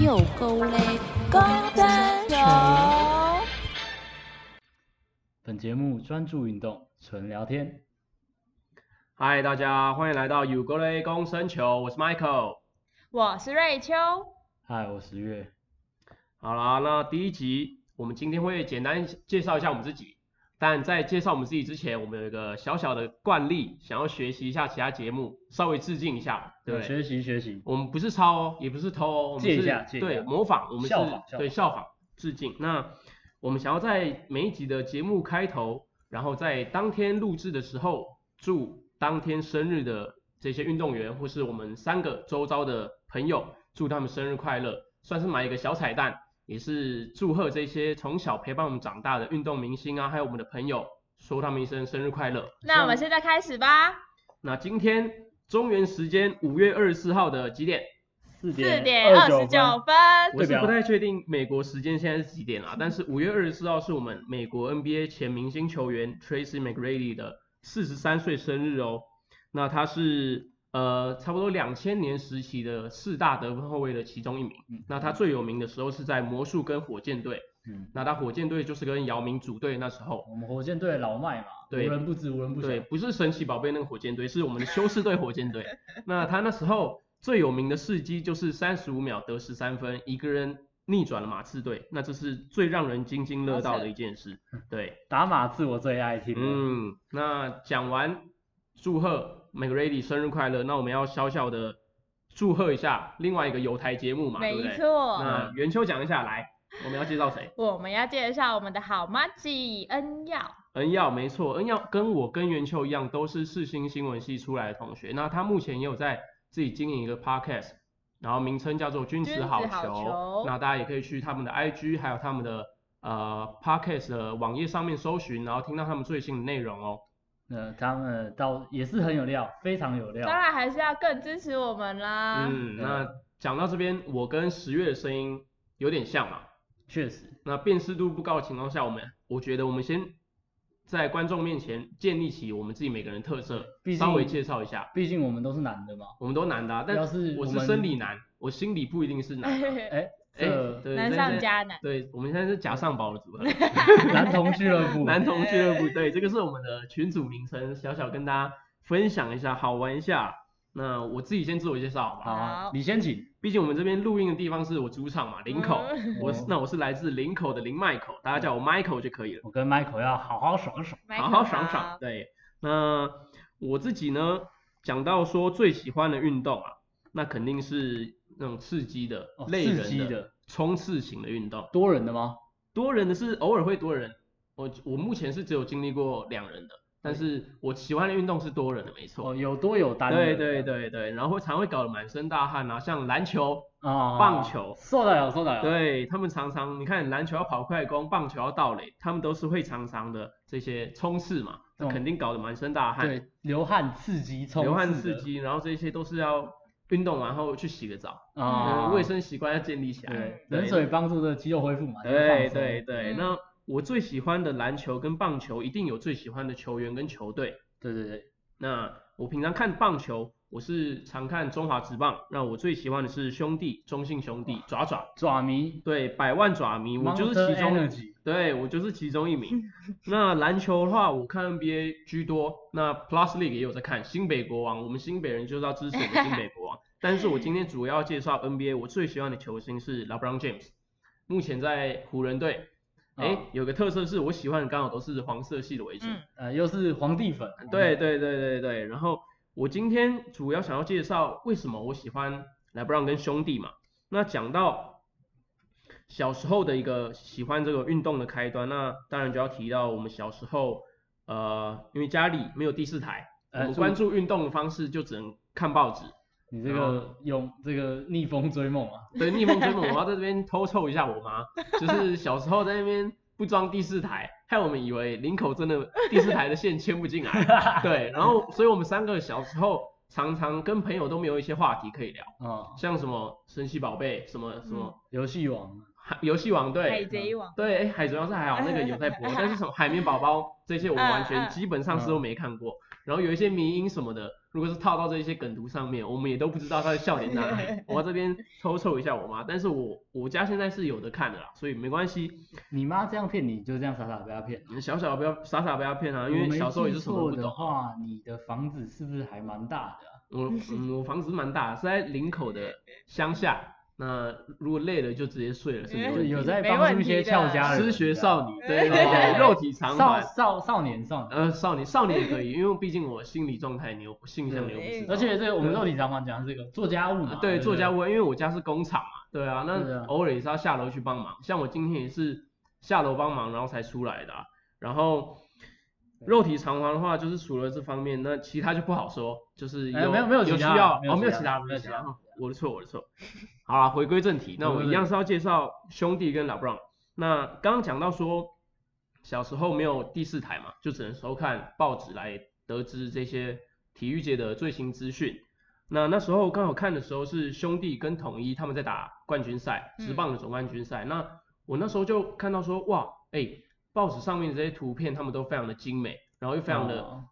又够嘞，高单球。本节目专注运动，纯聊天。嗨，大家欢迎来到有够嘞公生球，我是 Michael。我是瑞秋。嗨，我是月。好啦，那第一集我们今天会简单介绍一下我们自己，但在介绍我们自己之前，我们有一个小小的惯例，想要学习一下其他节目，稍微致敬一下，对？学习学习。我们不是抄哦，也不是偷哦，我们是对模仿，我们是对效仿致敬。那我们想要在每一集的节目开头，然后在当天录制的时候，祝当天生日的这些运动员或是我们三个周遭的朋友，祝他们生日快乐，算是买一个小彩蛋，也是祝贺这些从小陪伴我们长大的运动明星啊，还有我们的朋友，说他们一声生日快乐。那我们现在开始吧。那今天中原时间五月二十四号的几点？四四点二十九分。我是不太确定美国时间现在是几点啊，但是五月二十四号是我们美国 NBA 前明星球员 Tracy McGrady 的四十三岁生日哦。那他是呃差不多两千年时期的四大得分后卫的其中一名。嗯那他最有名的时候是在魔术跟火箭队，嗯，那他火箭队就是跟姚明组队那时候。我们火箭队的老麦嘛，对无人不知，无人不晓。对，不是神奇宝贝那个火箭队，是我们的休斯队火箭队。那他那时候最有名的事迹就是三十五秒得十三分，一个人逆转了马刺队，那这是最让人津津乐道的一件事。对，打马刺我最爱听。嗯，那讲完祝贺 McGrady 生日快乐，那我们要小小的祝贺一下另外一个有台节目嘛，对不没？错。那元秋讲一下，来，我们要介绍谁？我们要介绍我们的好妈吉恩耀。恩耀没错，恩耀跟我跟元秋一样，都是世新新闻系出来的同学。那他目前也有在自己经营一个 podcast，然后名称叫做君子好君子好球那大家也可以去他们的 IG，还有他们的呃 podcast 的网页上面搜寻，然后听到他们最新的内容哦。呃，他们倒也是很有料，非常有料。当然还是要更支持我们啦。嗯，那讲到这边，我跟十月的声音有点像嘛。确实，那辨识度不高的情况下，我们我觉得我们先在观众面前建立起我们自己每个人特色稍微介绍一下。毕竟我们都是男的嘛。我们都男的、啊，但要是我是生理男，我心里不一定是男、啊。哎，哎、这对，难上加难。对，我们现在是假上宝的组合，男童俱乐部，男童俱乐部。对，这个是我们的群组名称，小小跟大家分享一下，好玩一下。那我自己先自我介绍好吧好？你先请。毕竟我们这边录音的地方是我主场嘛，林口。嗯 我是那我是来自林口的林麦口，大家叫我 Michael 就可以了。我跟 Michael 要好好爽爽。好好爽爽。。对，那我自己呢，讲到说最喜欢的运动啊，那肯定是那种刺激的、哦累人刺激的冲刺型的运动。多人的吗？多人的是偶尔会多人，我我目前是只有经历过两人的，但是我喜欢的运动是多人的，没错。哦，有多有单的。对对对对，然后会常会搞得满身大汗啊，像篮球，啊，棒球受得了，受得了。对他们常常，你看篮球要跑快攻，棒球要盗垒，他们都是会常常的这些冲刺嘛，那嗯肯定搞得满身大汗，对，流汗刺激，冲流汗刺激，然后这些都是要运动完后去洗个澡，啊，嗯卫生习惯要建立起来。对，冷水帮助这个肌肉恢复嘛。就是对对对，嗯那我最喜欢的篮球跟棒球，一定有最喜欢的球员跟球队。对对对，那我平常看棒球，我是常看中华职棒，那我最喜欢的是兄弟，中信兄弟，爪爪，爪迷，对，百万爪迷，我就是其中对我就是其中一名。那篮球的话，我看 NBA 居多，那 Plus League 也有在看。新北国王，我们新北人就是要支持我们新北国王。但是我今天主要介绍 NBA，我最喜欢的球星是 LeBron James，目前在湖人队。哎、哦有个特色是我喜欢的刚好都是黄色系的为主。嗯呃，又是皇帝粉。对对对对对，然后我今天主要想要介绍为什么我喜欢莱布朗跟兄弟嘛。那讲到小时候的一个喜欢这个运动的开端，那当然就要提到我们小时候，呃，因为家里没有第四台，我们关注运动的方式就只能看报纸。你这个用这个逆风追梦啊，对，逆风追梦，我要在这边偷凑一下我妈，就是小时候在那边不装第四台，害我们以为林口真的 第四台的线牵不进来。对，然后所以我们三个小时候常常跟朋友都没有一些话题可以聊，嗯，像什么神奇宝贝，什么什么游戏王，海游戏王对，海贼王，对，哎，海贼王是还好，那个有在播，但是什么海绵宝宝这些我完全基本上是都没看过。然后有一些迷音什么的，如果是套到这些梗图上面，我们也都不知道他的笑点在哪里。我这边 偷臭一下我妈，但是我我家现在是有的看的啦，所以没关系。你妈这样骗你，就这样傻傻不要骗。你小小的不要傻傻不要骗啊，因为小时候也是什么都不懂。话，你的房子是不是还蛮大的啊？我嗯，我房子蛮大，是在林口的乡下。那如果累了就直接睡了，是没就问题。有在帮助一些俏家人，失学少女，对对对对，肉体偿少还。少少年少年。呃，少年少年也可以，因为毕竟我心理状态你又不性向你又不知道。而且这个我们肉体偿还讲的是这个做家务嘛，啊对，做家务，因为我家是工厂嘛，对啊，对那啊偶尔也是要下楼去帮忙。像我今天也是下楼帮忙，然后才出来的啊、然后肉体偿还的话，就是除了这方面，那其他就不好说，就是有、哎没有没有有需要哦，没有其他没有其他，没有其他哦我的错，我的错。好了，回归正题，那我一样是要介绍兄弟跟老布朗。那刚刚讲到说，小时候没有第四台嘛，就只能收看报纸来得知这些体育界的最新资讯。那那时候刚好看的时候是兄弟跟统一他们在打冠军赛，直棒的总冠军赛。那我那时候就看到说，哇，哎、报纸上面的这些图片他们都非常的精美，然后又非常的、哦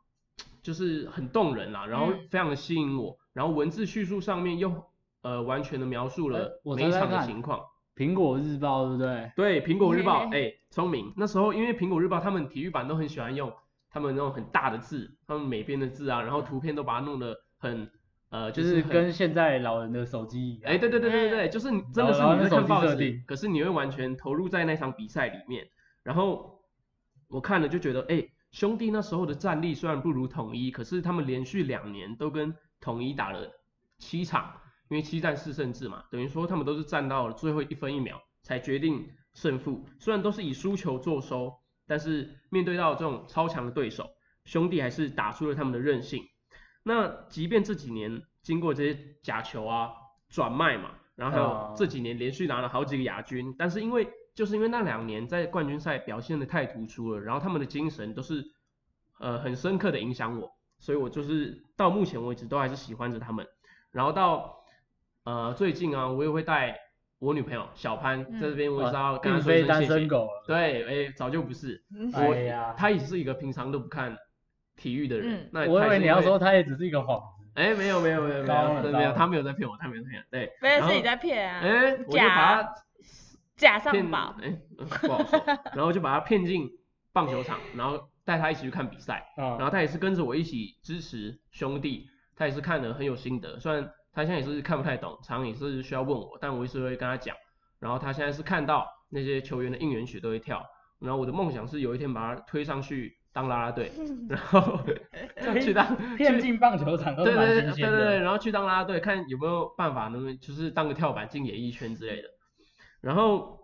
就是很动人啦，然后嗯非常的吸引我，然后文字叙述上面又呃完全的描述哎了我每一场的情况。苹果日报对不对？对，苹果日报，嘿哎、聪明。那时候因为苹果日报他们体育版都很喜欢用他们那种很大的字，他们每边的字啊，然后图片都把它弄得很呃，就就是跟现在老人的手机一样。哎，对对对对对对，就是你真的是在看报纸可是你会完全投入在那场比赛里面。然后我看了就觉得，哎，兄弟那时候的战力虽然不如统一，可是他们连续两年都跟统一打了七场，因为七战四胜制嘛，等于说他们都是战到了最后一分一秒才决定胜负。虽然都是以输球作收，但是面对到这种超强的对手，兄弟还是打出了他们的韧性。那即便这几年经过这些假球啊转卖嘛，然后还哦有这几年连续拿了好几个亚军，但是因为就是因为那两年在冠军赛表现的太突出了，然后他们的精神都是呃很深刻的影响我，所以我就是到目前为止都还是喜欢着他们。然后到呃最近啊，我也会带我女朋友小潘嗯在这边，我也是要跟她说一非单声谢谢。身狗了。对，哎，早就不是，哎我呀他也是一个平常都不看体育的人嗯。那我以为你要说他也只是一个谎子。哎，没有没有没有没有没有，他没有在骗我，他没有在骗，对。不是你在骗啊，哎，我就把假他假上骗，宝，哎，呃不好说。然后就把他骗进棒球场，然后带他一起去看比赛，啊然后他也是跟着我一起支持兄弟，他也是看得很有心得，虽然他现在也是看不太懂，常常也是需要问我，但我一直会跟他讲。然后他现在是看到那些球员的应援曲都会跳，然后我的梦想是有一天把他推上去当啦啦队，然后去当 骗去进棒球场都是蛮对对对新对对。然后去当啦啦队，看有没有办法能不能就是当个跳板进演艺圈之类的。然后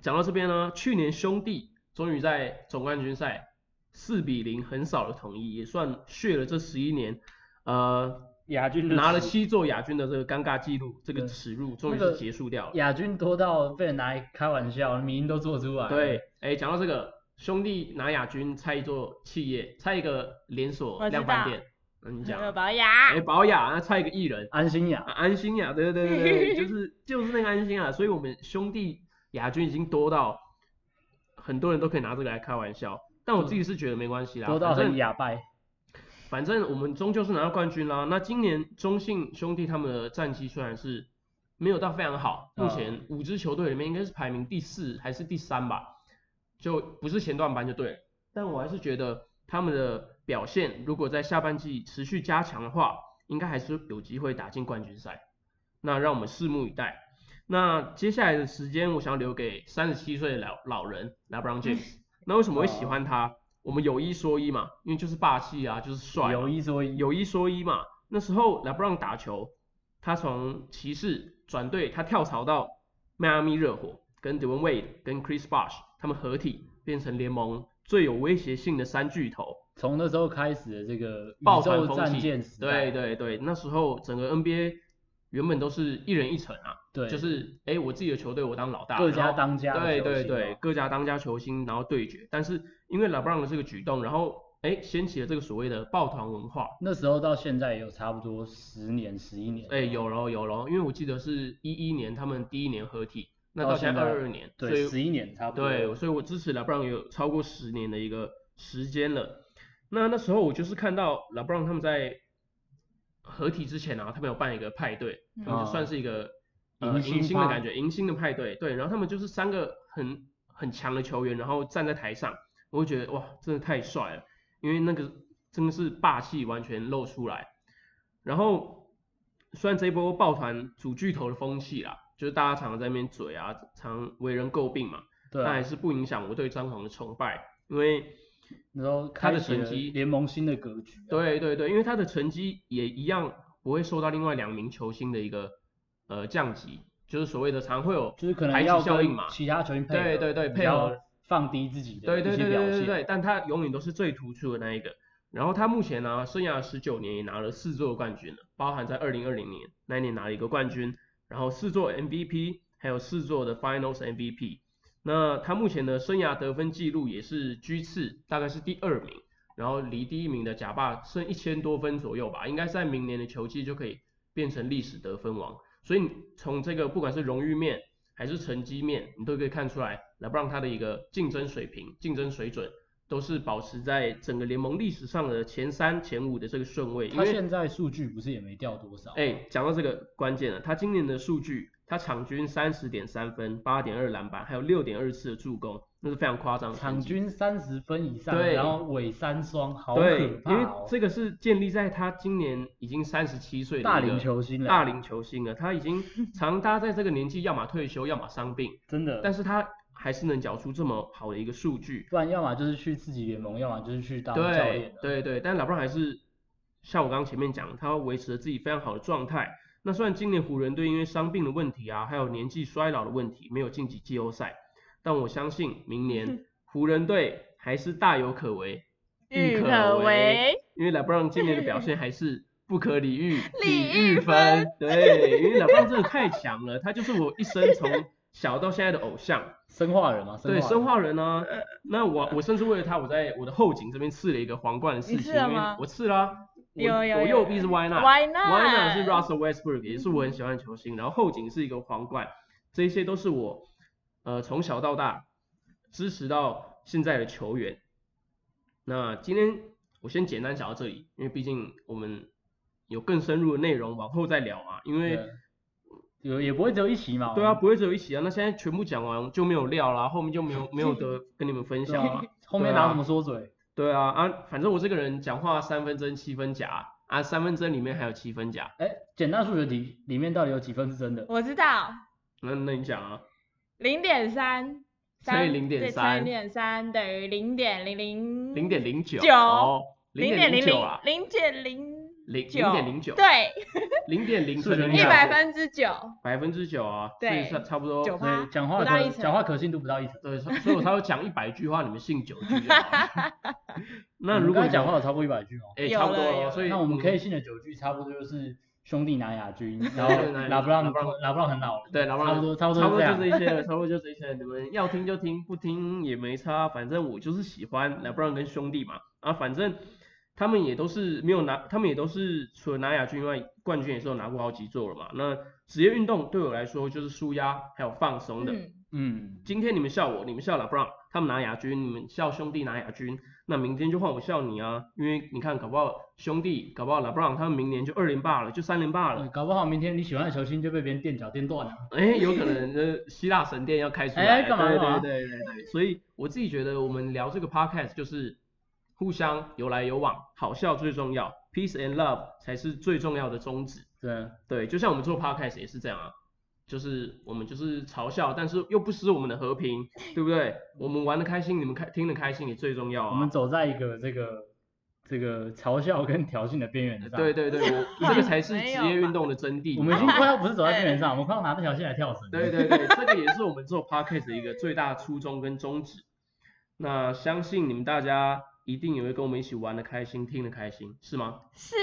讲到这边呢，去年兄弟终于在总冠军赛四比零横扫了统一，也算血了这十一年，呃，亚军拿了耻七座亚军的这个尴尬记录，这个耻辱终于是结束掉了。亚军多到被人拿来开玩笑，名都做出来了。对，哎，讲到这个，兄弟拿亚军，拆一座企业，拆一个连锁量贩店，那你讲啊，有保雅哎，，宝雅，那差一个艺人。安心雅啊 安心雅，对对对对对，就是就是那个安心雅，所以我们兄弟亚军已经多到很多人都可以拿这个来开玩笑，但我自己是觉得没关系啦，多到反正很哑败。反正我们终究是拿到冠军啦。那今年中信兄弟他们的战绩虽然是没有到非常好，嗯目前五支球队里面应该是排名第四还是第三吧，就不是前段班就对了。但我还是觉得他们的表现如果在下半季持续加强的话，应该还是有机会打进冠军赛。那让我们拭目以待。那接下来的时间，我想要留给三十七岁的老老人 LeBron James。那为什么会喜欢他？我们有一说一嘛，因为就是霸气啊，就是帅。有一说一，有一说一嘛，那时候 LeBron 打球，他从骑士转队，他跳槽到迈阿密热火，跟 Dwayne Wade 跟 Chris Bosh 他们合体，变成联盟最有威胁性的三巨头，从那时候开始的这个宇抱团宙战风气。舰时代，对对对，那时候整个 NBA 原本都是一人一城啊，对就是哎我自己的球队我当老大，各家当家对对对哦，各家当家球星，然后对决。但是因为 LeBron 的这个举动，然后哎掀起了这个所谓的抱团文化，那时候到现在也有差不多十年、十一年。哎，有咯有咯，因为我记得是一一年他们第一年合体，那到现在到现在二二年，对，十一年差不多。对，所以我支持 LeBron 有超过十年的一个时间了。那那时候我就是看到 LeBron 他们在合体之前啊，他们有办一个派对，他们就算是一个、呃迎新迎新的感觉，迎新的派对。对，然后他们就是三个很很强的球员，然后站在台上，我会觉得哇，真的太帅了，因为那个真的是霸气完全露出来。然后虽然这一波抱团主巨头的风气啦，就是大家常常在那边嘴啊，常为人诟病嘛。但还，是不影响我对张皇的崇拜，因为那时候他的成绩联盟新的格局啊。对对对，因为他的成绩也一样不会受到另外两名球星的一个呃降级，就是所谓的常会有就是可能要效应嘛，其他球星配合，对对对配合放低自己的对对对。对对对，但他永远都是最突出的那一个。然后他目前呢，生涯十九年也拿了四座冠军了，包含在二零二零年那一年拿了一个冠军，然后四座 MVP，还有四座的 Finals MVP。那他目前的生涯得分记录也是居次，大概是第二名，然后离第一名的贾巴剩一千多分左右吧，应该在明年的球季就可以变成历史得分王。所以你从这个不管是荣誉面还是成绩面，你都可以看出来，LeBron 他的一个竞争水平、竞争水准都是保持在整个联盟历史上的前三、前五的这个顺位。他现在数据不是也没掉多少？哎，讲到这个关键了，他今年的数据，他场均三十点三分、八点二篮板，还有六点二次的助攻，那是非常夸张的场。均三十分以上，对然后尾三双，好可对，怕因为哦！这个是建立在他今年已经三十七岁的大龄球星了，大龄球星了，他已经常搭在这个年纪，要么退休，要么伤病，真的。但是他还是能缴出这么好的一个数据。不然要么就是去自己联盟，要么就是去当教练对。对对，但老布朗还是像我刚刚前面讲，他维持了自己非常好的状态。那虽然今年湖人队因为伤病的问题啊，还有年纪衰老的问题，没有晋级季后赛，但我相信明年湖人队还是大有可为，郁可可为，因为 LeBron 今年的表现还是不可理喻，李李玉玉芬芬，对，因为 LeBron 真的太强了，他就是我一生从小到现在的偶像。生化人嘛，对，生生化人呢、那我我甚至为了他，我在我的后颈这边刺了一个皇冠的刺你青，我刺啦、我有有有我右臂是 Why not Why Why not 是 Russell Westbrook，也是我很喜欢的球星，然后后颈是一个皇冠，这些都是我呃从小到大支持到现在的球员。那今天我先简单讲到这里，因为毕竟我们有更深入的内容往后再聊啊，因为有也不会只有一期嘛。对啊，不会只有一期啊，那现在全部讲完就没有料啦，后面就没有没有得跟你们分享了啊。后面拿什么说嘴？对啊啊，反正我这个人讲话三分真七分假啊，三分真里面还有七分假，哎，简单数学题里面到底有几分是真的？我知道，那那你讲啊，零点三，乘以零点三乘以零点三等于零点零零零点零九九哦，零零点零九啊，零点零零点零九，对，零点零数学乘以一百分之九，百分之九啊，所以对差差不多，九所以。讲话可讲话可信度不到一成。对，所所以我才会讲一百句话，你们信九句就好了。那如果讲话有超过一百句哦。哎，有差不多所以那我们可以嗯信的九句，差不多就是兄弟拿亚军，然后拿拉布朗拉布朗拉布朗很老了，对，老差不多差不多差不多。就这些了，差不多就这一些了。你们要听就听，不听也没差，反正我就是喜欢 LeBron 跟兄弟嘛。啊，反正他们也都是没有拿，他们也都是除了拿亚军以外，冠军也是有拿过好几座了嘛。那职业运动对我来说就是舒压还有放松的。嗯，嗯，今天你们笑我，你们笑 LeBron，他们拿亚军，你们笑兄弟拿亚军，那明天就换我笑你啊，因为你看搞不好兄弟，搞不好 LeBron 他们明年就二连霸了，就三连霸了。呃搞不好明天你喜欢的球星就被别人垫脚垫断了。哎，有可能呃，希腊神殿要开出来，哎干嘛对干嘛对对对对，所以我自己觉得我们聊这个 podcast 就是互相有来有往，好笑最重要，peace and love 才是最重要的宗旨。对，对，就像我们做 podcast 也是这样啊，就是我们就是嘲笑，但是又不失我们的和平，对不对？我们玩的开心，你们开听得开心也最重要啊。我们走在一个这个这个嘲笑跟挑衅的边缘上。对，对对，我 这个才是职业运动的真谛。我们已经快要不是走在边缘上，我们快要拿这条线来跳绳。对对对，这个也是我们做 podcast 的一个最大初衷跟宗旨。那相信你们大家一定也会跟我们一起玩的开心，听的开心，是吗？是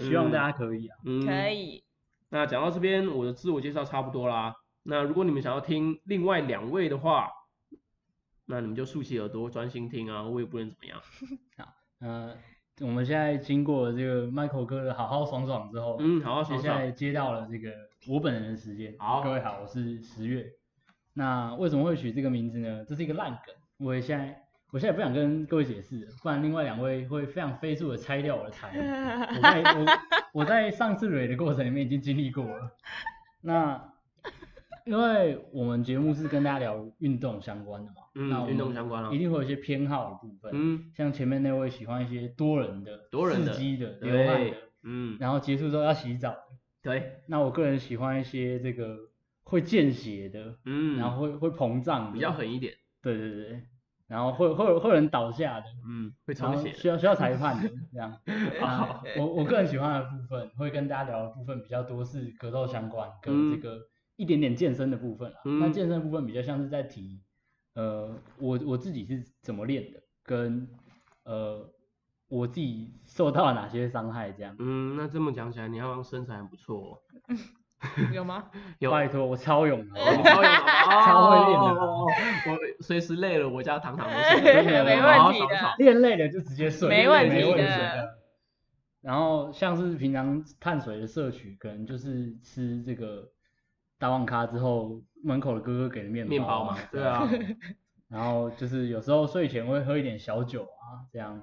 希望大家可以啊。嗯，可。以，那讲到这边，我的自我介绍差不多啦。那如果你们想要听另外两位的话，那你们就竖起耳朵专心听啊，我也不能怎么样。好呃，我们现在经过了这个 Michael 哥的好好爽爽之后，嗯，好好接爽爽。现在接到了这个我本人的时间。好各位好，我是十月。那为什么会取这个名字呢？这是一个烂梗，我也现在我现在不想跟各位解释，不然另外两位会非常飞速的拆掉我的台。我在我我在上次蕊的过程里面已经经历过了。那 因为我们节目是跟大家聊运动相关的嘛，嗯，运动相关了一，定会有一些偏好的部分。嗯，像前面那位喜欢一些多人的、多人的刺激的、流汗的，，嗯，然后结束之后要洗澡的。对，那我个人喜欢一些这个会见血的，嗯，然后会会膨胀的，比较狠一点，对对对，然后会会有会有人倒下的，嗯，会充血，需要需要裁判的这样。啊我我个人喜欢的部分，会跟大家聊的部分比较多是格斗相关，跟这个一点点健身的部分啊。嗯那健身的部分比较像是在提，呃，我我自己是怎么练的，跟呃我自己受到了哪些伤害这样。嗯，那这么讲起来，你好像身材很不错哦，有吗？有，拜托，我超勇的，我超勇的 超会练的我随时累了，我家糖糖都是，真的没问题的。练累了就直接睡，没问题题的的。然后像是平常碳水的摄取，可能就是吃这个大旺咖之后，门口的哥哥给的面面包啊嘛，对啊，然后就是有时候睡前会喝一点小酒啊，这样。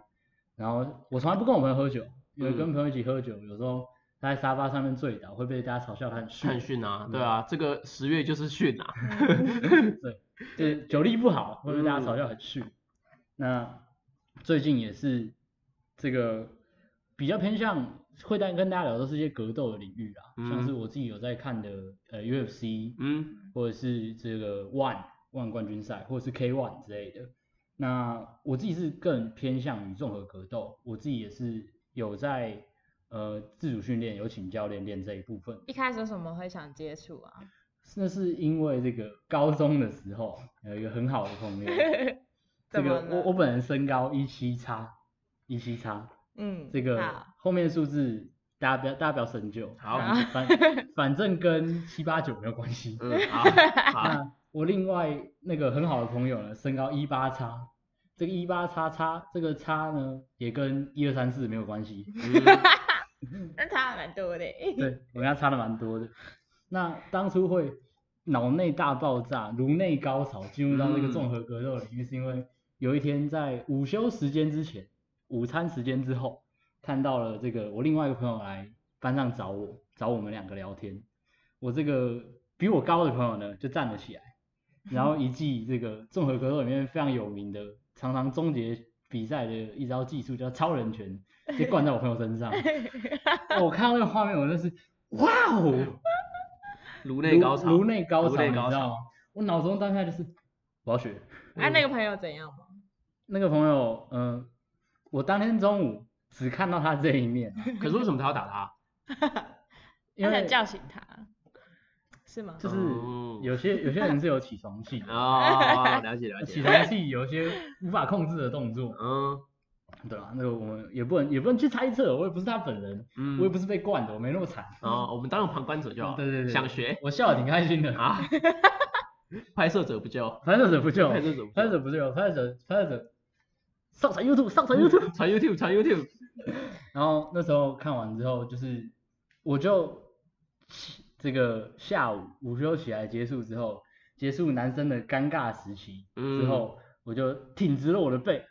然后我从来不跟我朋友喝酒，因为嗯跟朋友一起喝酒，有时候他在沙发上面醉倒，会被大家嘲笑他很逊很逊啊，对啊，这个十月就是逊啊，对，就是酒力不好，会被大家嘲嗯笑很逊。那最近也是这个比较偏向会带跟大家聊的是一些格斗的领域啦，像是嗯我自己有在看的呃 UFC，嗯或者是这个 One One 冠军赛，或者是 K One 之类的。那我自己是更偏向于综合格斗，我自己也是有在呃自主训练，有请教练练这一部分。一开始为什么会想接触啊？那是因为这个高中的时候有一个很好的朋友，这个我我本人身高一七叉，一七叉，嗯，这个后面的数字大家不要大家不要深究，好反 反正跟七八九没有关系。嗯，好，我另外那个很好的朋友呢，身高一八叉，这个一八叉叉这个叉呢也跟一二三四没有关系，嗯那差蛮多的。对 我跟他差的蛮多的。那当初会脑内大爆炸、颅内高潮，进入到那个嗯综合格斗领域，是因为有一天在午休时间之前，午餐时间之后，看到了这个我另外一个朋友来班上找我，找我们两个聊天。我这个比我高的朋友呢，就站了起来，然后一记这个综合格斗里面非常有名的，常常终结比赛的一招技术叫超人拳，就灌在我朋友身上。哦 我看到那个画面，我真是哇哦，颅内高潮，颅内高潮，你知道吗？我脑中当下就是我要学。啊，那个朋友怎样吗？那个朋友，嗯、我当天中午只看到他这一面，可是为什么他要打他？因为他想叫醒他，是吗？就是嗯有些有些人是有起床气的，哦，了解了起解，床气有一些无法控制的动作，嗯对啊？那个我们也不能也不能去猜测，我也不是他本人，嗯，我也不是被灌的，我没那么惨。哦，我们当个旁观者就好，对对对，想学我笑得挺开心的。啊，拍摄者不救，拍摄者不救，拍摄者不救，拍摄者不救，拍摄者拍摄者上传 YouTube，上传 YouTube。传 YouTube 传 YouTube，然后那时候看完之后，就是我就这个下午午休起来结束之后，结束男生的尴尬时期之后，我就挺直了我的背，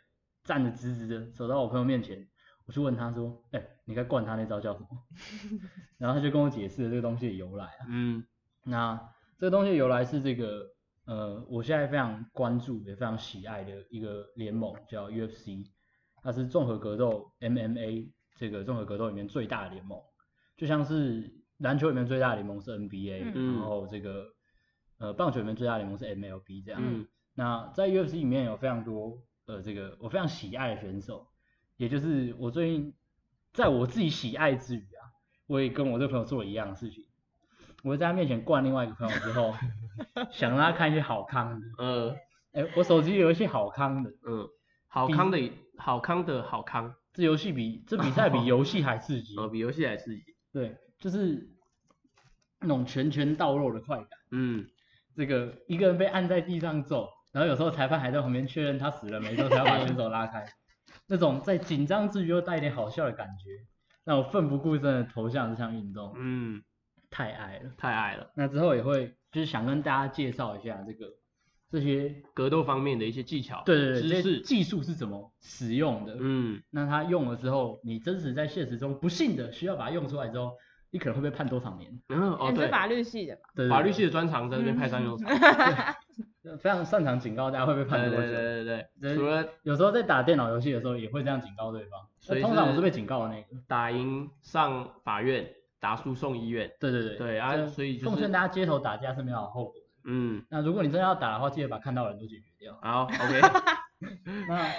站得直直的，走到我朋友面前，我去问他说，哎、你该灌他那招叫什么？然后他就跟我解释了这个东西的由来啊。嗯那这个东西的由来是这个，呃，我现在非常关注也非常喜爱的一个联盟叫 UFC，它是综合格斗 MMA 这个综合格斗里面最大的联盟，就像是篮球里面最大的联盟是 NBA，、嗯然后这个呃棒球里面最大的联盟是 MLB 这样。嗯那在 UFC 里面有非常多呃这个我非常喜爱的选手，也就是我最近在我自己喜爱之余啊，我也跟我这个朋友做了一样的事情。我在他面前灌另外一个朋友之后，想让他看一些好康的。呃哎、我手机有一些好康的，嗯，好康的好康的好康，这游戏比这比赛比游戏还刺激。呃，比游戏还刺激，对，就是那种拳拳到肉的快感。嗯这个一个人被按在地上揍，然后有时候裁判还在旁边确认他死了没之后，才要把选手拉开。那种在紧张之余又带一点好笑的感觉，让我奋不顾身的投向这项运动，嗯太爱了。太爱了，那之后也会就是想跟大家介绍一下这个这些格斗方面的一些技巧，对对对，这些知识，技术是怎么使用的。嗯，那他用了之后，你真实在现实中不幸的需要把它用出来之后，你可能会被判多少年？哦对，是法律系的吧？对法律系的专长在那边派上用场，对 非常擅长警告大家会被判多久。对对对对对，除了有时候在打电脑游戏的时候也会这样警告对方，所以通常我是被警告的那个。打赢上法院，打输送医院，对对对。对啊所以就是奉劝大家街头打架是没有好后果的。嗯，那如果你真的要打的话，记得把看到的人都解决掉。好，OK，那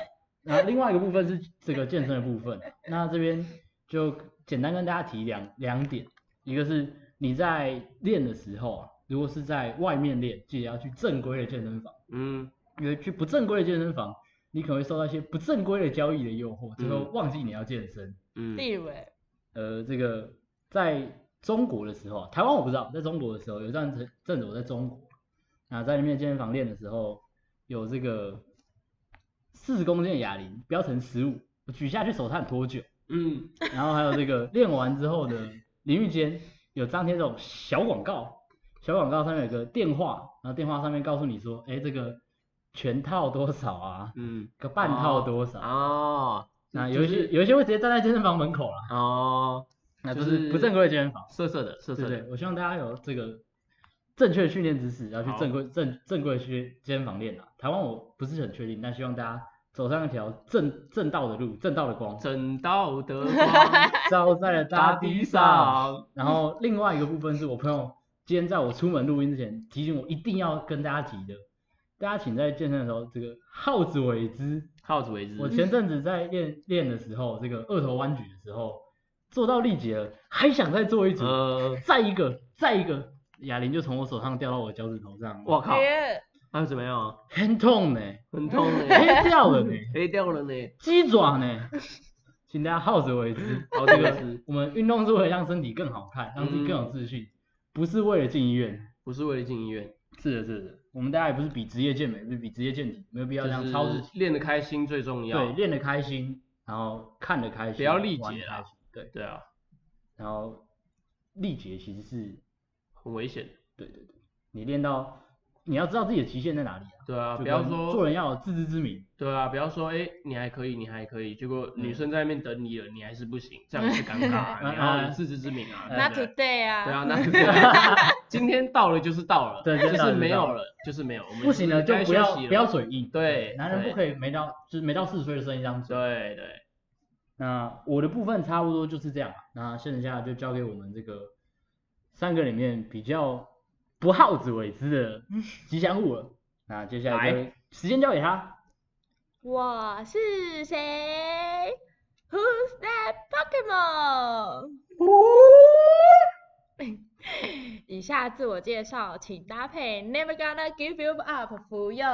那另外一个部分是这个健身的部分，那这边就简单跟大家提两两点，一个是你在练的时候啊，如果是在外面练，记得要去正规的健身房，嗯，因为去不正规的健身房，你可能会受到一些不正规的交易的诱惑，最后嗯。忘记你要健身。嗯，例如。欸，呃，这个在中国的时候啊，台湾我不知道，在中国的时候有这样子阵子我在中国，啊在那边健身房练的时候，有这个四十公斤的哑铃标成十五，我举下去手探多久？嗯，然后还有这个练完之后的淋浴间有张贴这种小广告，小广告上面有个电话，然后电话上面告诉你说，哎，这个全套多少啊？嗯，个半套多少？哦，那有一些有一些会直接站在健身房门口了，哦，那就就是是不正规的健身房。色色的，色色的，对对，我希望大家有这个正确的训练知识，要去正规正正规的去健身房练啊。台湾我不是很确定，但希望大家走上一条正正道的路，正道的光，正道的 光照在了大地上。上，然后另外一个部分是我朋友今天在我出门录音之前提醒我一定要跟大家提的，大家请在健身的时候这个耗子尾姿。耗子为之，我前阵子在练练的时候，这个二头弯举的时候做到力竭了，还想再做一组。呃，再一个，再一个，哑铃就从我手上掉到我脚趾头上，我靠，还有怎么样啊？很痛呢，很痛呢，黑掉了呢，黑掉了呢，鸡爪呢，请大家好自为之。好这个这个是我们运动是为了让身体更好看，让自己更有自信，不是为了进医院。不是为了进医院，是的，是的，我们大家也不是比职业健美，不是比职业健体，没有必要这样就是超自己。练得开心最重要，对，练得开心，然后看得开心，不要力竭啦玩得开心。对，对啊，然后力竭其实是，很危险，对对对，你练到你要知道自己的极限在哪里啊。对啊，不要说做人要有自知之明。对啊，不要说哎、你还可以，你还可以，结果女生在那边等你了，你还是不行，这样也是尴尬你要有自知之明啊，对，Not 不对？today 啊，对啊，那对啊 今天到了就是到了，对就是今天到了就到没有了，就是没有，我们不行了就该不要息了不要嘴硬。对对男人不可以没到就是没到四十岁的声音这样嘴。对对，那我的部分差不多就是这样，那剩下就交给我们这个三个里面比较不好自为之的吉祥物了。那接下来时间交给他。我是谁？Who's that Pokemon？以下自我介绍，请搭配 Never gonna give you up 服用。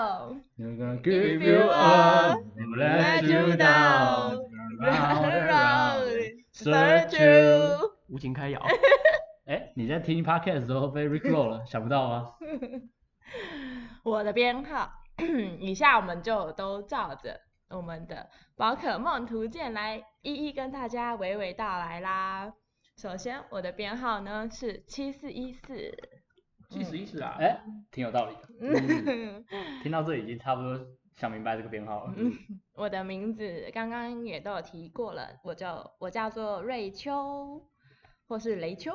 Never gonna Give give you you up, up, never let let you you down, down, round and round, Search search you you。无情开摇，哎，你在听 podcast 的时候被 Rickroll 了，想不到吗？我的编号，以下我们就都照着我们的宝可梦图鉴来一一跟大家娓娓道来啦。首先，我的编号呢是七四一四，七四一四啊，哎，挺有道理的。嗯，听到这已经差不多想明白这个编号了。我的名字刚刚也都有提过了，我叫我叫做瑞秋，或是雷秋。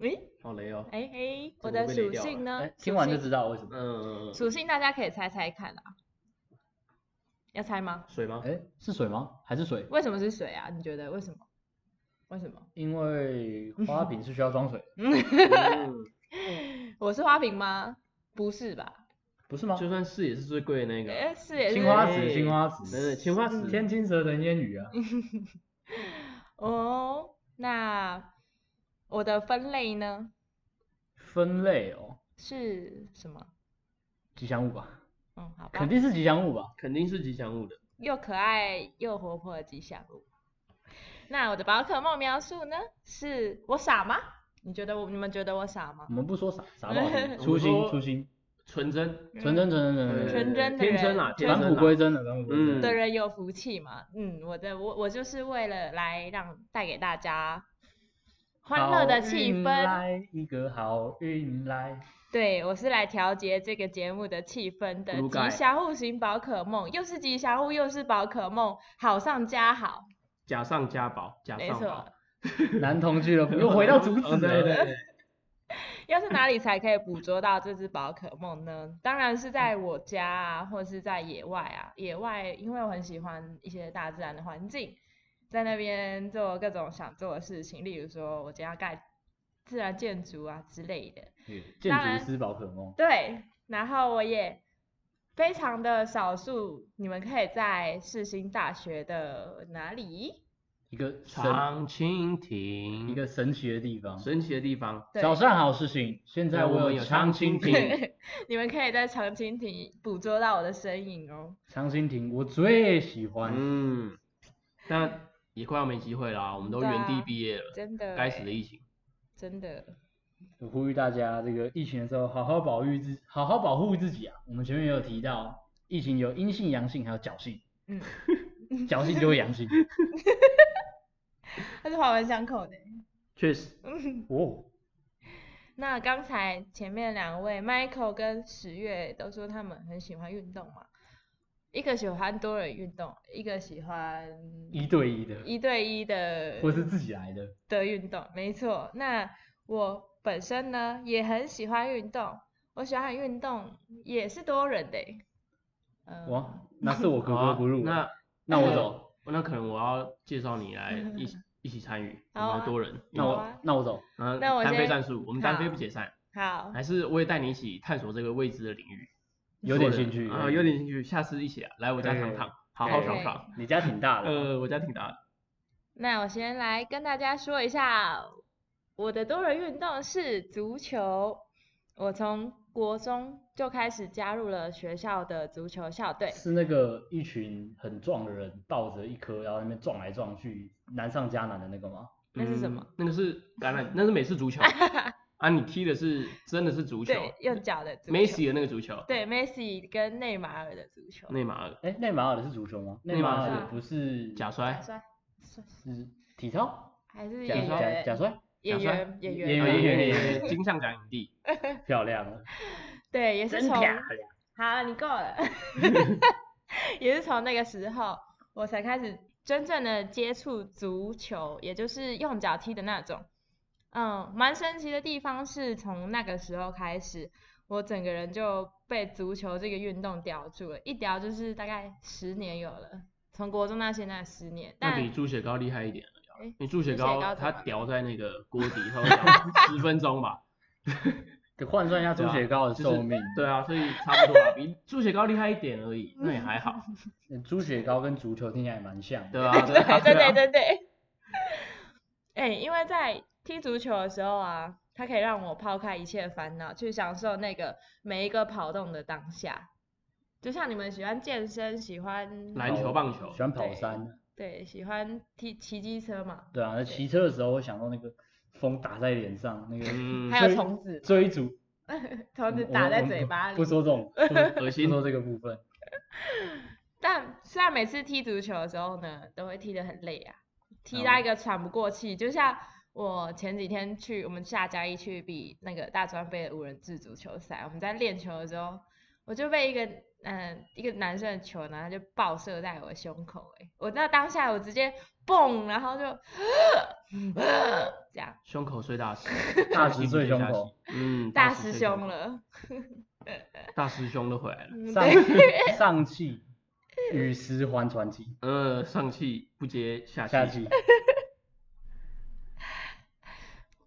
诶，好雷哦，哎哎，这我的属性呢哎，？听完就知道为什么。嗯，属性大家可以猜猜看啊，要猜吗？水吗？哎，是水吗？还是水？为什么是水啊？你觉得为什么？为什么？因为花瓶是需要装水的，嗯我是花瓶吗？不是吧？不是吗？就算是也是最贵的那个，哎，是也是。青花哎瓷，青花对瓷，对对，青花瓷，天青蛇人烟雨啊。哦，那我的分类呢分类哦，是什么？吉祥物吧，嗯，好吧肯，定是吉祥物吧。肯定是吉祥物的，又可爱又活泼的吉祥物。那我的宝可梦描述呢？是我傻吗？你觉得我你们觉得我傻吗我？们不说傻，傻不好听，我初心，们说初心，纯真，纯真，纯真，纯真，纯真的天真啊，人天真啊返璞归真的，返璞归真。的人有福气嘛？嗯，我的我我就是为了来让带给大家欢乐的气氛。来一个好运来。对，我是来调节这个节目的气氛的。吉祥物型宝可梦，又是吉祥物，又是宝可梦，好上加好，假上加宝，假没错上宝。。男同俱乐部又回到主旨哦了。对对对，要是哪里才可以捕捉到这只宝可梦呢？当然是在我家啊，或是在野外啊。野外，因为我很喜欢一些大自然的环境，在那边做各种想做的事情，例如说我家盖自然建筑啊之类的。建筑师宝可梦。对，然后我也非常的少数，你们可以在世新大学的哪里？一个神长蜻蜓，一个神奇的地方。神奇的地方。对早上好，世新，现在我们有有长蜻蜓。蜓你们可以在长蜻蜓捕捉到我的身影哦。长蜻蜓我最喜欢。嗯，但也快要没机会啦，我们都原地毕业了，真的欸，该死的疫情。真的。我呼吁大家，这个疫情的时候好好保育自，好好保护自己啊。我们前面也有提到，疫情有阴性、阳性，还有侥幸。嗯，侥幸就会阳性。它是环环相扣的。确实，哦，那刚才前面两位 Michael 跟十月都说他们很喜欢运动嘛，一个喜欢多人运动，一个喜欢一对一的，一对一的或是自己来的。的运动，没错。那我本身呢也很喜欢运动，我喜欢的运动也是多人的欸。嗯，哇，那是我格格不入。那那我走，那可能我要介绍你来一起一起参与，我好啊们多人，那我啊那我走。嗯，那我先单飞战术，我们单飞不解散，好，还是我也带你一起探索这个未知的领域。有点兴趣啊，有点兴趣，下次一起啊，来我家可以躺躺，好好可以爽爽。你家挺大的。呃，我家挺大的，那我先来跟大家说一下，我的多人运动是足球。我从国中就开始加入了学校的足球校队。是那个一群很壮的人抱着一颗，然后那边撞来撞去，难上加难的那个吗？那是什么嗯？那个是橄榄，那是美式足球 啊，你踢的是真的是足球对，用脚的足球。梅西的那个足球，对，Messi 跟内马尔的足球。内马尔哎，内马尔的是足球吗？内马尔不是假摔，假摔，是体操？还是假假演员？假摔？演员，演员，演演员。员演员员金像奖影帝，漂亮了，对，也是从。好，你够了。也是从那个时候，我才开始真正的接触足球，也就是用脚踢的那种。嗯，蛮神奇的地方是从那个时候开始，我整个人就被足球这个运动叼住了，一叼就是大概十年有了，从国中到现在十年。那但比猪血糕厉害一点了诶。你猪血糕糕它怎么了叼在那个锅底，它十分钟吧？得换算一下猪血糕的就是寿命。对啊，所以差不多啊，比猪血糕厉害一点而已，那也还好。猪血糕跟足球听起来也蛮像的。对啊，对啊，对对啊对对对。哎、因为在踢足球的时候啊，它可以让我抛开一切烦恼，去享受那个每一个跑动的当下。就像你们喜欢健身，喜欢篮球、棒球喜欢跑山。对，喜欢踢骑机车嘛，对啊，那骑车的时候会想到那个风打在脸上，那个嗯，还有追虫子，追逐，虫子打在嘴巴里。不说这种，不恶心不说这个部分。但虽然每次踢足球的时候呢，都会踢得很累啊，踢哦到一个喘不过气。就像我前几天去我们下嘉义去比那个大专杯的五人制足球赛，我们在练球的时候，我就被一个嗯、一个男生的球，然后就爆射在我的胸口、欸，我那当下我直接蹦，然后就 这样。胸口碎大石，大气石碎胸口 嗯，大师兄了，大师兄都回来了，嗯上对上气与时还传奇，呃，上气不接下气，下气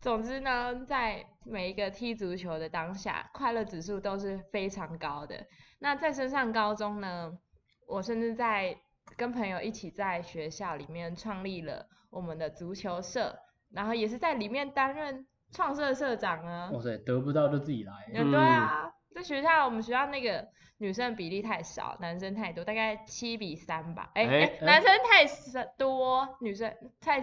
总之呢，在每一个踢足球的当下，快乐指数都是非常高的。那在升上高中呢，我甚至在跟朋友一起在学校里面创立了我们的足球社，然后也是在里面担任创社社长啊。哇塞，得不到就自己来，嗯，对啊，在学校我们学校那个女生比例太少，男生太多，大概七比三吧。哎、男生太少多，女生太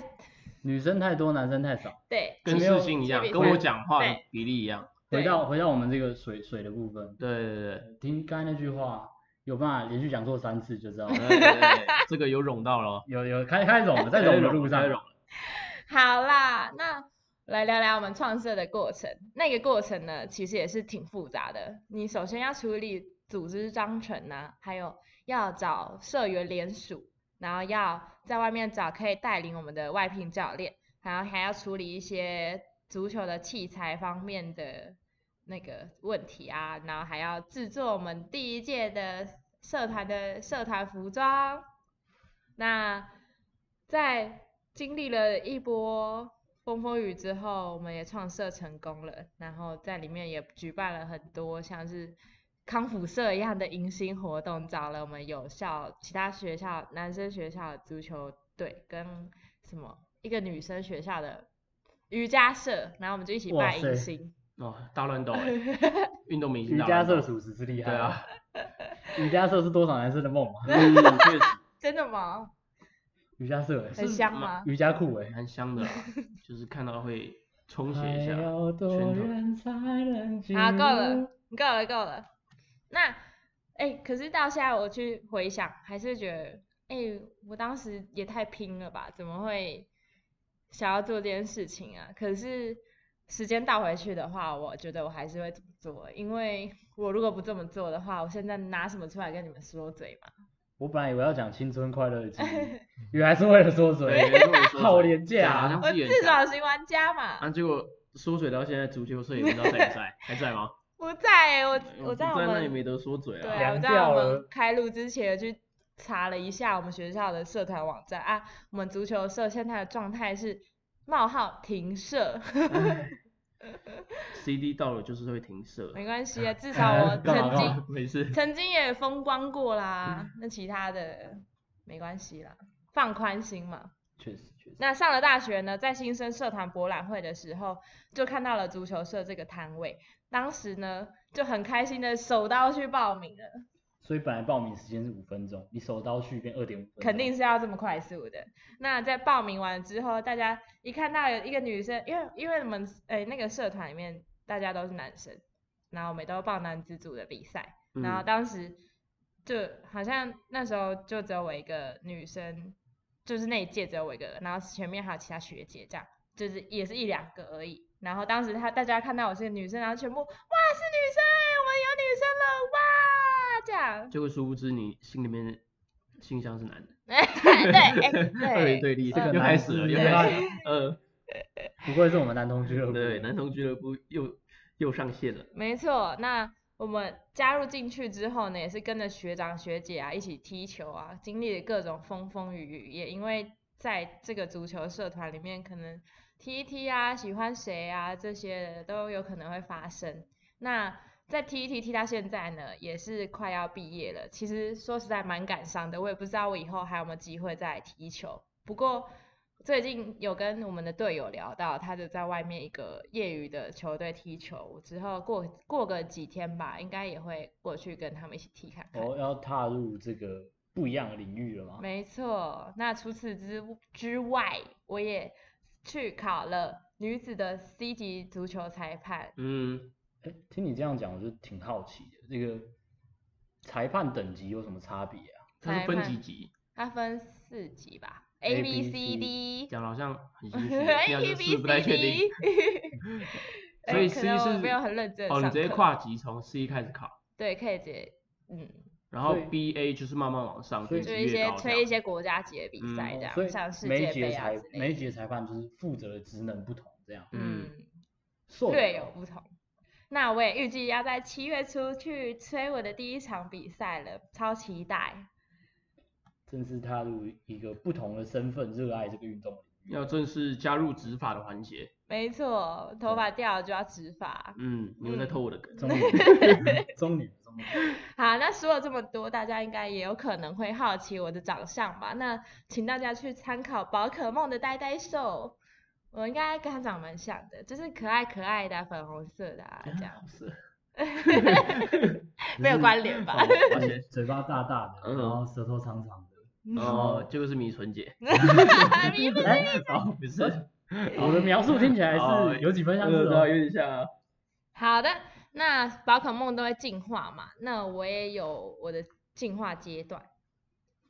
女生太多，男生太少。对。跟没有世新一样，跟我三讲话的比例一样，回到回到我们这个水水的部分，对对对听刚才那句话，有办法连续讲错三次就知道了。对对对对，这个有融到了。哦，有有开开始了，在融的路上。开始，融了好啦，那来聊聊我们创社的过程。那个过程呢，其实也是挺复杂的。你首先要处理组织章程啊，还有要找社员联署，然后要在外面找可以带领我们的外聘教练，然后还要处理一些足球的器材方面的那个问题啊，然后还要制作我们第一届的社团的社团服装。那在经历了一波风风雨之后，我们也创社成功了，然后在里面也举办了很多像是康复社一样的迎新活动，找了我们有校其他学校男生学校的足球队跟什么一个女生学校的瑜伽社，然后我们就一起哇办迎新。哦，大乱斗哎，运动明星瑜伽大乱斗社属实是厉害。对啊，，瑜伽社是多少男生的梦嘛？嗯，确实 真的吗？瑜伽社欸很香吗？瑜伽裤哎。蛮香的啦，就是看到会充血一下要多拳头。远才能进好，够入了，够了，够了。那，哎、可是到现在我去回想，还是觉得，哎、我当时也太拼了吧？怎么会想要做这件事情啊？可是时间倒回去的话，我觉得我还是会这么做，因为我如果不这么做的话，我现在拿什么出来跟你们说嘴嘛？我本来以为要讲青春快乐的记忆，原来是为了说嘴。对，原来是我 好廉价啊好像我自是远爽型玩家嘛，啊，结果缩水到现在，足球社也不知道在不在，还在吗？不在、我我在我们在那也没得说嘴啊。对啊，我在我们开录之前去查了一下我们学校的社团网站啊，我们足球社现在的状态是冒号停社，CD 到了就是会停射。没关系啊，至少我曾经没事。曾经也风光过啦，那其他的没关系啦，放宽心嘛。确实那上了大学呢，在新生社团博览会的时候，就看到了足球社这个摊位，当时呢就很开心的手刀去报名了。所以本来报名时间是五分钟，你手刀去变二点五分钟。肯定是要这么快速的。那在报名完之后，大家一看到有一个女生，因为因为我们诶、那个社团里面大家都是男生，然后我们都报男子组的比赛，然后嗯当时就好像那时候就只有我一个女生，就是那一届只有我一个人，然后前面还有其他学姐这样，就是也是一两个而已。然后当时他大家看到我是个女生，然后全部哇是女生，我们有女生了哇这样。结果殊不知你心里面心象是男的，对，对二对元对立，这个又开始了，又开始了。嗯，不愧是我们男同俱乐部。对，男同俱乐部又又上线了。没错，那我们加入进去之后呢，也是跟着学长学姐啊一起踢球啊，经历了各种风风雨雨，也因为在这个足球社团里面，可能踢一踢啊，喜欢谁啊这些都有可能会发生。那在踢一踢踢到现在呢，也是快要毕业了。其实说实在蛮感伤的，我也不知道我以后还有没有机会再踢球。不过最近有跟我们的队友聊到，他就在外面一个业余的球队踢球，我之后过过个几天吧，应该也会过去跟他们一起踢看看。哦，要踏入这个不一样的领域了吗？没错，那除此之之外，我也去考了女子的 C 级足球裁判。嗯，哎，听你这样讲，我就挺好奇的，这个裁判等级有什么差别啊？它是分几级？它分四级吧 A，A、B C、D。讲的好像很心虚，A 现 B 在 B 是不太 C 确定。D，所以 C 能是没有很认真地哦，你直接跨级从 C 开始考，对，可以直接，嗯，然后 B A 就是慢慢往上，所以就一些级越高这样吹一些国家级的比赛嗯这样，像世界杯啊之类的，每一级的裁判就是负责的职能不同，这样。嗯略有不同。那我也预计要在七月初去吹我的第一场比赛了，超期待。正式踏入一个不同的身份，热爱这个运动领域。要正式加入执法的环节。没错，头发掉了就要植发。嗯，你又在偷我的梗。中女，中女，中女。好，那说了这么多，大家应该也有可能会好奇我的长相吧？那请大家去参考宝可梦的呆呆兽，我应该跟他长蛮像的，就是可爱可爱的啊、粉红色的啊，这样 没有关联吧？而且嘴巴大大的，嗯然后舌头长长的。哦，结果是迷纯姐。米不是哎，好，不是，我的描述听起来哦是有几分像是呃，对啊，有哦。点像啊。好的，那宝可梦都会进化嘛，那我也有我的进化阶段。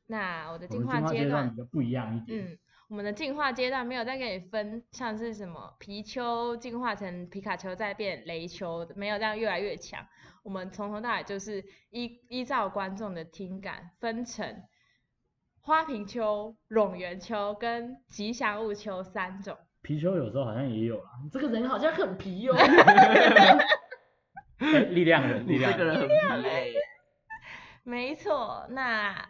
那我的进化阶段进化阶段比，较不一样一点。嗯，我们的进化阶段没有再给你分，像是什么皮丘进化成皮卡丘再变雷丘，没有这样越来越强。我们从头到尾就是依依照观众的听感分成花瓶丘、蝾螈丘跟吉祥物丘三种。貔貅有时候好像也有啦，这个人好像很皮哦。哎力量人，力你量这个人很皮欸没错，那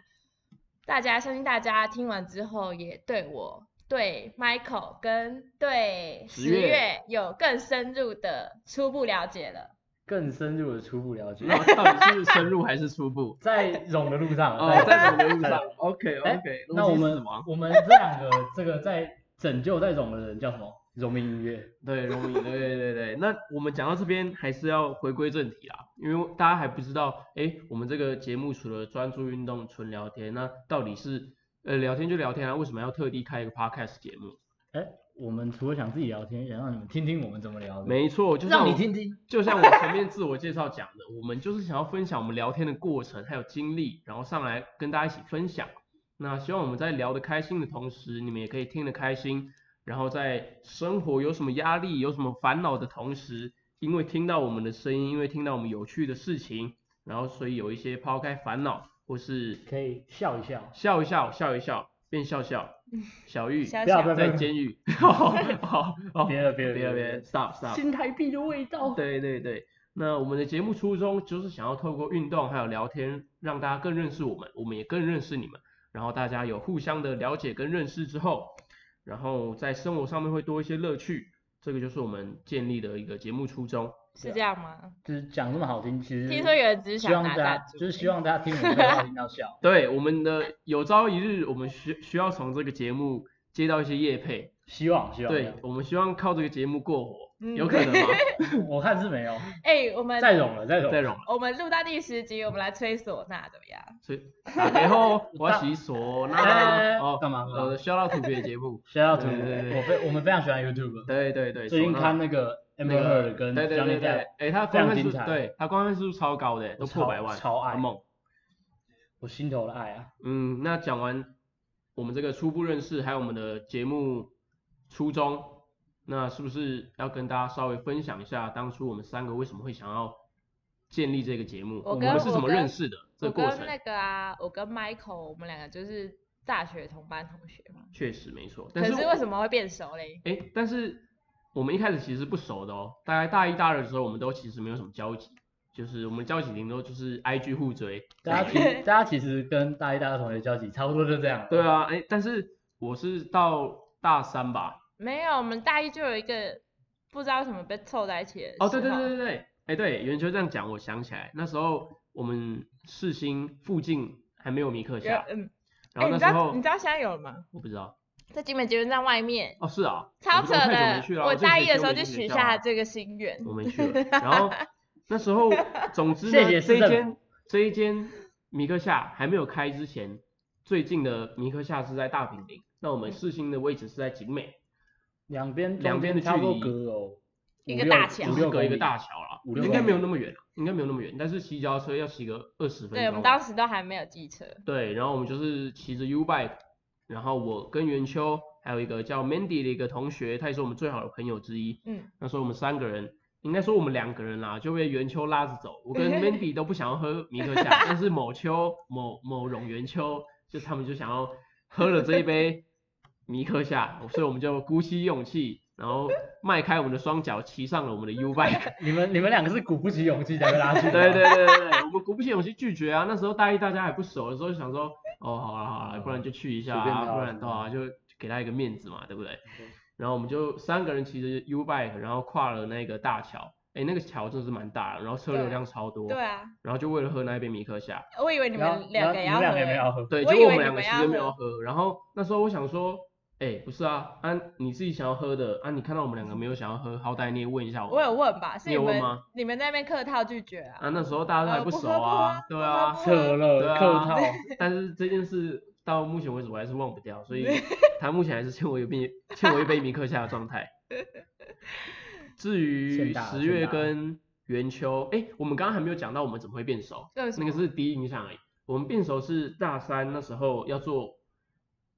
大家相信大家听完之后也对我、对 Michael 跟对十月有更深入的初步了解了。更深入的初步了解。然 后到底是深入还是初步？在融的路上，哦，在融的路上，OK 哎 OK，那我们我们这两个这个在拯救在融的人叫什么？荣民音乐。对，融民，对对对对。那我们讲到这边，还是要回归正题啦，因为大家还不知道，哎，我们这个节目除了专注运动、纯聊天，那到底是呃聊天就聊天啊，为什么要特地开一个 podcast 节目？哎，我们除了想自己聊天，也让你们听听我们怎么聊的。没错，就像让你听听。就像我前面自我介绍讲的，我们就是想要分享我们聊天的过程还有经历，然后上来跟大家一起分享。那希望我们在聊得开心的同时，你们也可以听得开心。然后在生活有什么压力、有什么烦恼的同时，因为听到我们的声音，因为听到我们有趣的事情，然后所以有一些抛开烦恼，或是可以笑一笑。笑一笑、笑一笑，变笑笑。小玉在监狱。好好好，别了别了别了别了，stop stop。新台币的味道。对对对，那我们的节目初衷就是想要透过运动还有聊天，让大家更认识我们，我们也更认识你们，然后大家有互相的了解跟认识之后，然后在生活上面会多一些乐趣，这个就是我们建立的一个节目初衷。是这样吗？就是讲这么好听，其实听说有人只是希望大想拿赞家助，就是希望大家听我们的话听到笑。对，我们的有朝一日，我们需需要从这个节目接到一些业配，希望希望。对，我们希望靠这个节目过火，嗯有可能吗？我看是没有。哎、我们再融了，再融。再容了，我们录到第十集，我们来吹唢呐怎么样？所以打给后我要洗唢哎呐哦，干嘛呃，需要到特别的节目，需要图，对对对我非我们非常喜欢 YouTube。对对对，最近唢呐看那个 Amber 那个 Heard 跟对对 Johnny 对对 Depp，，哎，他非观看数，常精彩对他观看数超高的，都破百万，超爱梦。我心头的爱啊。嗯，那讲完我们这个初步认识，还有我们的节目初衷，那是不是要跟大家稍微分享一下当初我们三个为什么会想要建立这个节目？我跟们是怎么认识的？这我个过程跟那个啊，我跟 Michael，我们两个就是大学同班同学嘛。确实没错，可但是是为什么会变熟嘞？哎，但是我们一开始其实不熟的哦，大概大一大二的时候，我们都其实没有什么交集，就是我们交集顶多就是 IG 互追。大家其实 大家其实跟大一、大二同学交集差不多就这样。对，啊，哎，但是我是到大三吧。没有，我们大一就有一个不知道为什么被凑在一起的哦，对对对对对，哎对，圆球这样讲，我想起来，那时候我们世新附近还没有米克有夏，嗯，然哎、你知道后那时候你知道现在有了吗？我不知道，在金门捷运站外面，哦是啊，超扯的。我大一的时候就许下了这个心愿。我没去了。然后 那时候，总之呢，这一间这一间米克夏还没有开之前，最近的米克夏是在大平林，那我们世新的位置是在景美，两边两边的距离隔哦，一个大桥五六就是隔一个大桥啦，五六应该没有那么远，应该没有那么远，但是骑脚踏车要骑个二十分钟吧。对，我们当时都还没有机车。对，然后我们就是骑着 U bike，然后我跟元秋还有一个叫 Mandy 的一个同学，他也是我们最好的朋友之一。嗯，那时候我们三个人，应该说我们两个人啦，就被元秋拉着走。我跟 Mandy 都不想要喝米克夏，但是某秋某某荣元秋，就他们就想要喝了这一杯米克夏，所以我们就鼓起勇气，然后迈开我们的双脚，骑上了我们的 U bike。你们你们两个是鼓不起勇气才会拉去的。对对对对对，我们鼓不起勇气拒绝啊。那时候大一大家还不熟的时候，就想说，哦，好了好了，不然就去一下啊，不然的话就给他一个面子嘛，对不对？然后我们就三个人骑着 U bike，然后跨了那个大桥，哎，那个桥真的是蛮大的，然后车流量超多，对啊，然后就为了喝那一杯米克夏，我以为你们两个要喝然后你们两个也没有喝。对，我以为结果我们两个其实没有喝。喝，然后那时候我想说，哎，不是啊，啊你自己想要喝的，啊你看到我们两个没有想要喝，好歹你也问一下我我有。问吧，是你们你有问吗你们那边客套拒绝啊？啊，那时候大家都还不熟呃不喝不啊喝，对啊客套。但是这件事到目前为止我还是忘不掉，所以 他目前还是欠我一杯欠我一杯米克夏的状态。至于十月跟元秋，哎，我们刚刚还没有讲到我们怎么会变熟，那个是第一印象而已。我们变熟是大三那时候要做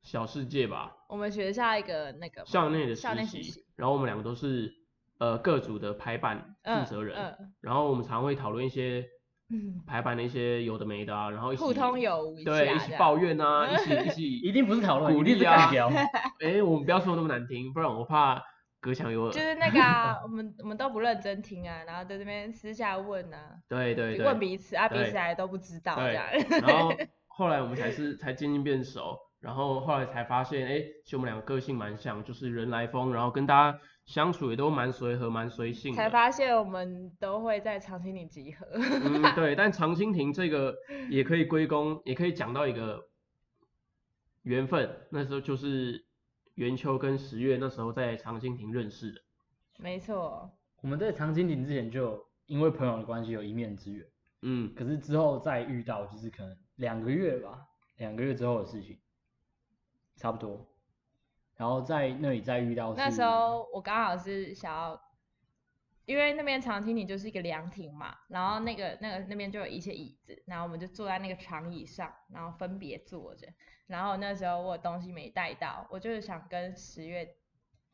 小世界吧，我们学校一个那个校内的校内实习然后我们两个都是呃各组的排版嗯负责人，嗯然后我们常会讨论一些嗯，排版的一些有的没的啊，然后一起互通有无，对一起抱怨啊，一起一起一，定不是讨论，鼓一定是励啊。哎，我们不要说那么难听，不然我怕隔墙有耳。就是那个啊，我们我们都不认真听啊，然后在这边私下问啊，对对对，问彼此啊，彼此还都不知道这样。然后后来我们才是才渐渐变熟，然后后来才发现，哎，其实我们两个个性蛮像，就是人来疯，然后跟大家相处也都蛮随和、蛮随性才的。发现我们都会在长青亭集合。嗯，对，但长青亭这个也可以归功，也可以讲到一个缘分，那时候就是元秋跟十月那时候在长青亭认识的。没错，我们在长青亭之前就因为朋友的关系有一面之缘，嗯，可是之后再遇到就是可能两个月吧，两个月之后的事情，差不多。然后在那里再遇到那时候我刚好是想要，因为那边长厅里就是一个凉亭嘛，然后那个那个那边就有一些椅子，然后我们就坐在那个长椅上，然后分别坐着。然后那时候我有东西没带到，我就是想跟十月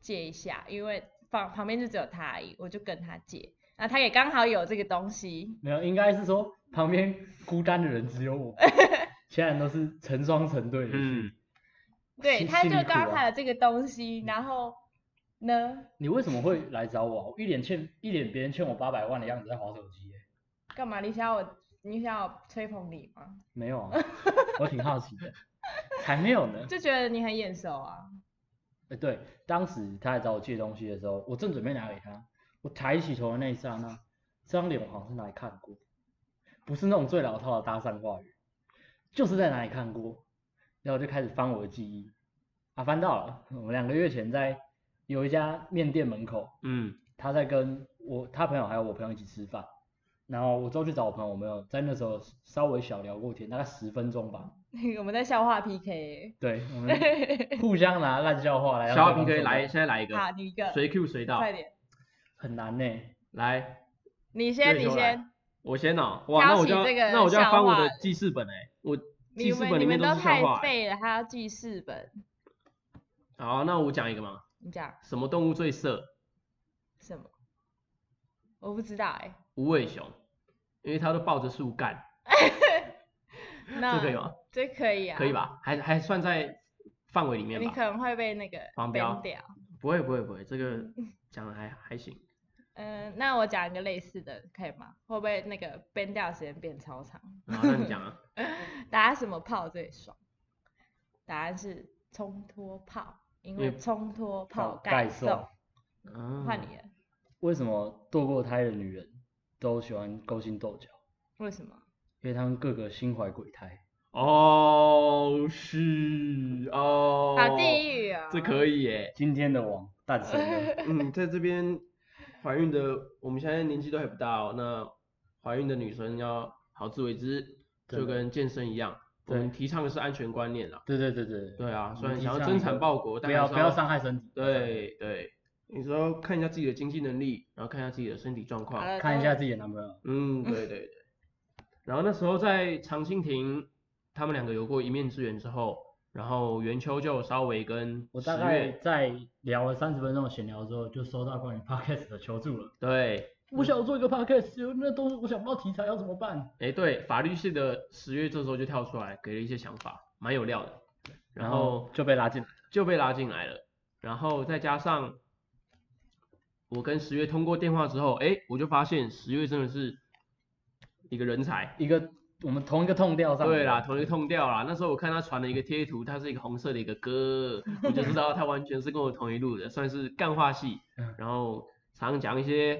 借一下，因为旁旁边就只有他而已，我就跟他借。那他也刚好有这个东西，没有，应该是说旁边孤单的人只有我，其他人都是成双成对的去。嗯对，他就心里苦啊刚好有这个东西，然后呢，你为什么会来找我啊、我一脸欠一脸别人欠我八百万的样子在划手机耶、干嘛？你想要我，你想要我吹捧你吗？没有啊，我挺好奇的，才没有呢。就觉得你很眼熟啊。哎、对，当时他来找我借东西的时候，我正准备拿给他，我抬起头的那一刹那，这张脸我好像是哪里看过，不是那种最老套的搭讪话语，就是在哪里看过，然后我就开始翻我的记忆，啊，翻到了，我们两个月前在有一家面店门口，嗯，他在跟我他朋友还有我朋友一起吃饭，然后我之后去找我朋友，我们有在那时候稍微小聊过天，大概十分钟吧，我们在笑话 PK，对，我们互相拿烂笑话来让小对方受不了品可以来，现在来一个，好，你一个，随 Q 随到，快点，很难呢、来，你先，你先，我先哦，哇，那我就要那我就要翻我的记事本哎，我你记事本里面都们都太是笑话欸。废了，还要记事本，好，那我讲一个嘛，你讲什么动物最色？什么？我不知道哎、无尾熊，因为它都抱着树干，那这可以吗？这可以啊，可以？吧？还还算在范围里面吧？你可能会被那个黄标掉。不会不会不会，这个 讲的还还行。嗯，那我讲一个类似的，可以吗？会不会那个 ban 掉的时间变超长？好，那你讲啊。打什么炮最爽？答案是冲脱炮，因为冲脱炮盖送换你了，为什么堕过胎的女人都喜欢勾心斗角？为什么？因为她们个个心怀鬼胎。哦，是哦。好地狱啊！这可以耶。今天的王诞生了，嗯，在这边怀孕的，我们现在年纪都还不大哦。那怀孕的女生要好自为之，就跟健身一样，我们提倡的是安全观念啦。对对对对对啊，虽然想要增产报国，不但不要不要伤害身体。对对，你说看一下自己的经济能力，然后看一下自己的身体状况看一下自己的男朋友。嗯，对对对。然后那时候在长蜻蜓，他们两个有过一面之缘之后，然后元秋就稍微跟十我大概月，在聊了三十分钟的闲聊之后，就收到关于 podcast 的求助了。对，我想做一个 podcast，有那东西我想不到题材要怎么办？哎对，法律系的十月这时候就跳出来，给了一些想法，蛮有料的。然后就被拉进来。就被拉进来了，然后再加上我跟十月通过电话之后，哎，我就发现十月真的是一个人才。一个我们同一个痛调上。对啦，同一个痛调啦。那时候我看他传了一个贴图，他是一个红色的一个歌，我就知道他完全是跟我同一路的，算是干话系嗯。然后常常讲一些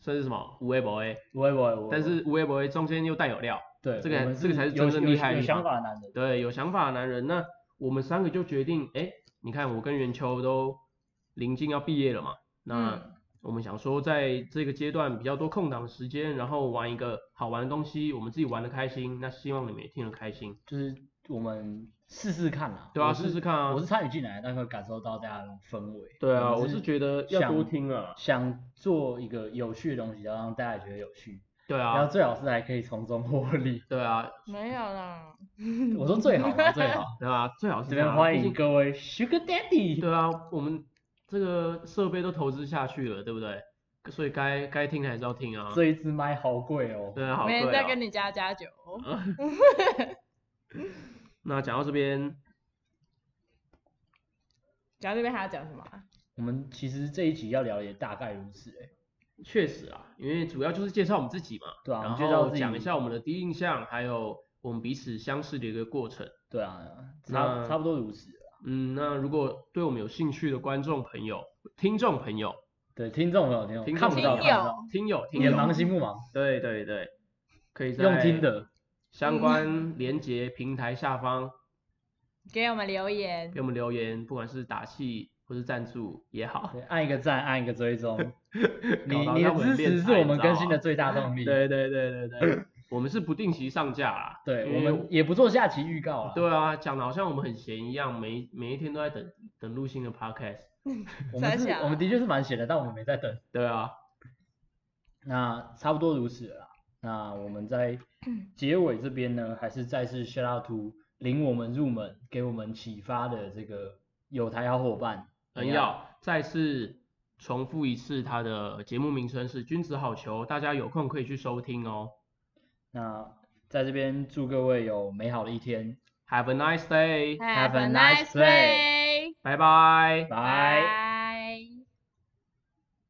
算是什么无微博诶，不会不会，不会但是无微博中间又带有料，对这个这个才是真正厉害的有想法的男人。对，有想法的男人。那我们三个就决定，哎，你看我跟元秋都临近要毕业了嘛，那。嗯我们想说，在这个阶段比较多空档的时间，然后玩一个好玩的东西，我们自己玩的开心，那希望你们也听得开心。就是我们试试看啦。对啊试试看啊我是参与进来，但会感受到大家的那种氛围。对啊，我是觉得要多听啊。想做一个有趣的东西，要让大家也觉得有趣，对啊然后啊，最好是还可以从中获利。对啊，没有啦，我说最好嘛，最好。对啊，最好是这。边欢迎各位 Sugar Daddy。对啊，我们这个设备都投资下去了，对不对？所以该该听还是要听啊。这一支麦好贵哦。对啊，好没人贵哦再跟你加加酒。那讲到这边，讲到这边还要讲什么啊？我们其实这一集要聊的也大概如此哎。确实啊，因为主要就是介绍我们自己嘛，对啊，然后介绍自己讲一下我们的第一印象，还有我们彼此相识的一个过程。对啊，差差不多如此。嗯，那如果对我们有兴趣的观众朋友、听众朋友、对，听众朋友，听众听看不到，众看不到，听友、听友，眼盲心不盲，对对对，可以在用听的。相关连接平台下方给我们留言给，我们留言，不管是打气或是赞助也好。对，按一个赞，按一个追踪。你搞到你的支持是我们更新的最大动力。对对对对对，我们是不定期上架啦。对，我们也不做下期预告啊。对啊，讲的好像我们很闲一样，每每一天都在等等录新的 podcast。我们是，我们的确是蛮闲的，但我们没在等。对啊，那差不多如此了啦。那我们在 结尾这边呢，还是再次 shout out to 领我们入门、给我们启发的这个有台好伙伴。很要再次重复一次，他的节目名称是《君子好逑》，大家有空可以去收听哦。那在这边祝各位有美好的一天，Have a nice day，Have a a nice day，拜拜。拜。拜。